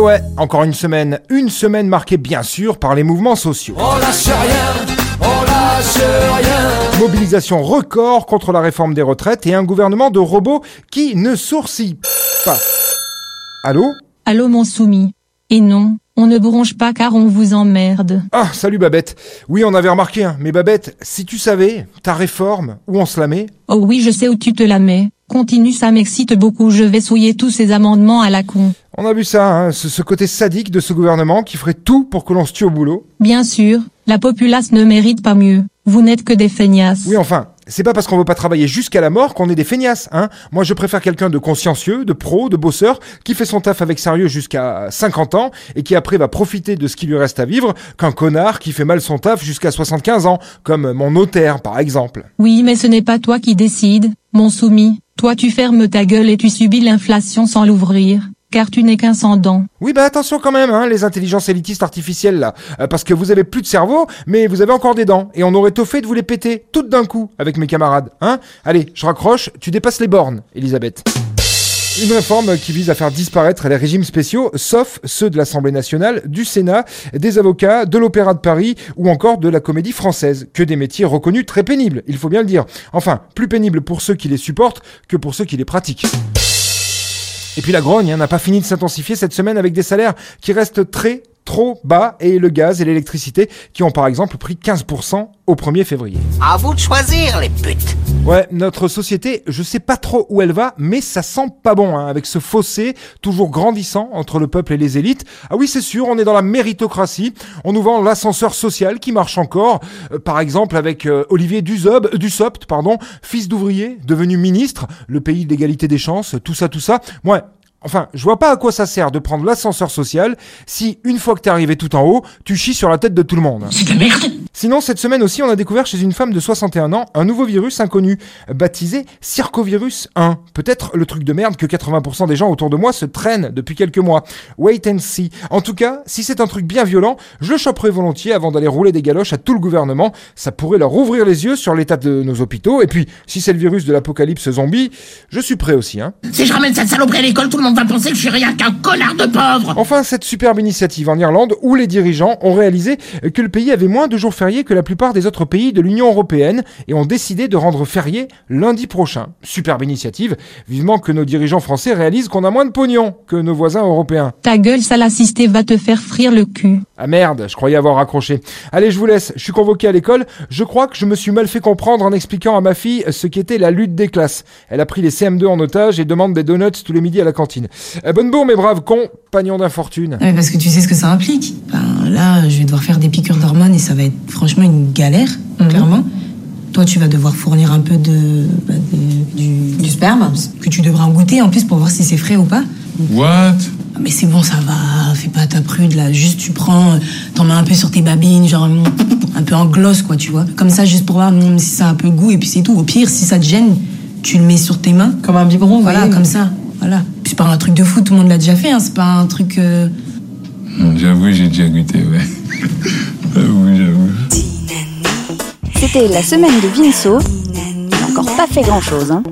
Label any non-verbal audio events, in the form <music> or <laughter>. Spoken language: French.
ouais, encore une semaine. Une semaine marquée bien sûr par les mouvements sociaux. On lâche rien, on lâche rien. Mobilisation record contre la réforme des retraites et un gouvernement de robots qui ne sourcille pas. Allô? Allô mon soumis. Et non, on ne bronche pas car on vous emmerde. Ah, salut Babette. Oui, on avait remarqué, hein. mais Babette, si tu savais, ta réforme, où on se la met? Oh oui, je sais où tu te la mets. Continue, ça m'excite beaucoup, je vais souiller tous ces amendements à la con. On a vu ça, hein, ce, ce côté sadique de ce gouvernement qui ferait tout pour que l'on se tue au boulot. Bien sûr, la populace ne mérite pas mieux. Vous n'êtes que des feignasses. Oui, enfin, c'est pas parce qu'on veut pas travailler jusqu'à la mort qu'on est des feignasses, hein. Moi, je préfère quelqu'un de consciencieux, de pro, de bosseur, qui fait son taf avec sérieux jusqu'à 50 ans et qui après va profiter de ce qui lui reste à vivre, qu'un connard qui fait mal son taf jusqu'à 75 ans, comme mon notaire, par exemple. Oui, mais ce n'est pas toi qui décides, mon soumis. Toi tu fermes ta gueule et tu subis l'inflation sans l'ouvrir. Car tu n'es qu'un sans dents. Oui, bah attention quand même, hein, les intelligences élitistes artificielles là, Euh, parce que vous avez plus de cerveau, mais vous avez encore des dents, et on aurait tôt fait de vous les péter, toutes d'un coup, avec mes camarades, hein Allez, je raccroche, tu dépasses les bornes, Elisabeth. Une réforme qui vise à faire disparaître les régimes spéciaux, sauf ceux de l'Assemblée nationale, du Sénat, des avocats, de l'Opéra de Paris ou encore de la comédie française. Que des métiers reconnus très pénibles, il faut bien le dire. Enfin, plus pénibles pour ceux qui les supportent que pour ceux qui les pratiquent. Et puis la grogne hein, n'a pas fini de s'intensifier cette semaine avec des salaires qui restent très trop bas et le gaz et l'électricité qui ont par exemple pris 15% au 1er février. À vous de choisir, les putes. Ouais, notre société, je sais pas trop où elle va, mais ça sent pas bon, hein, avec ce fossé toujours grandissant entre le peuple et les élites. Ah oui, c'est sûr, on est dans la méritocratie. On nous vend l'ascenseur social qui marche encore, euh, par exemple avec euh, Olivier Duzob, euh, Dussopt, pardon, fils d'ouvrier, devenu ministre, le pays de l'égalité des chances, tout ça, tout ça. Ouais. Enfin, je vois pas à quoi ça sert de prendre l'ascenseur social si, une fois que t'es arrivé tout en haut, tu chies sur la tête de tout le monde. C'est de la merde. Sinon, cette semaine aussi, on a découvert chez une femme de 61 ans un nouveau virus inconnu, baptisé Circovirus 1. Peut-être le truc de merde que 80% des gens autour de moi se traînent depuis quelques mois. Wait and see. En tout cas, si c'est un truc bien violent, je le choperai volontiers avant d'aller rouler des galoches à tout le gouvernement. Ça pourrait leur ouvrir les yeux sur l'état de nos hôpitaux. Et puis, si c'est le virus de l'apocalypse zombie, je suis prêt aussi, hein. Si je ramène cette saloperie à l'école, tout le monde va penser que je suis rien qu'un connard de pauvre. Enfin, cette superbe initiative en Irlande où les dirigeants ont réalisé que le pays avait moins de jours fériés que la plupart des autres pays de l'Union européenne et ont décidé de rendre férié lundi prochain. Superbe initiative. Vivement que nos dirigeants français réalisent qu'on a moins de pognon que nos voisins européens. Ta gueule sale assistée va te faire frire le cul. Ah merde, je croyais avoir raccroché. Allez, je vous laisse. Je suis convoqué à l'école. Je crois que je me suis mal fait comprendre en expliquant à ma fille ce qu'était la lutte des classes. Elle a pris les CM2 en otage et demande des donuts tous les midis à la cantine. Euh, bonne bourre, mes braves compagnons d'infortune. Ouais, parce que tu sais ce que ça implique. Ben, là, je vais devoir faire des piqûres d'hormones et ça va être franchement une galère, clairement. Toi, tu vas devoir fournir un peu de, bah, de- du, du sperme que tu devras en goûter en plus pour voir si c'est frais ou pas. What? Ah, Mais c'est bon, ça va. Fais pas ta prude là. Juste, tu prends, euh, t'en mets un peu sur tes babines, genre mm, un peu en gloss, quoi, tu vois. Comme ça, juste pour voir mm, si ça a un peu de goût et puis c'est tout. Au pire, si ça te gêne, tu le mets sur tes mains. Comme un biberon, Voilà, voyez. comme ça. Voilà. Puis C'est pas un truc de fou, tout le monde l'a déjà fait. Hein. C'est pas un truc. euh, J'avoue, j'ai déjà goûté, ouais. <laughs> j'avoue, j'avoue. C'était la semaine de Vinceau. Il n'a encore pas fait grand-chose. Hein.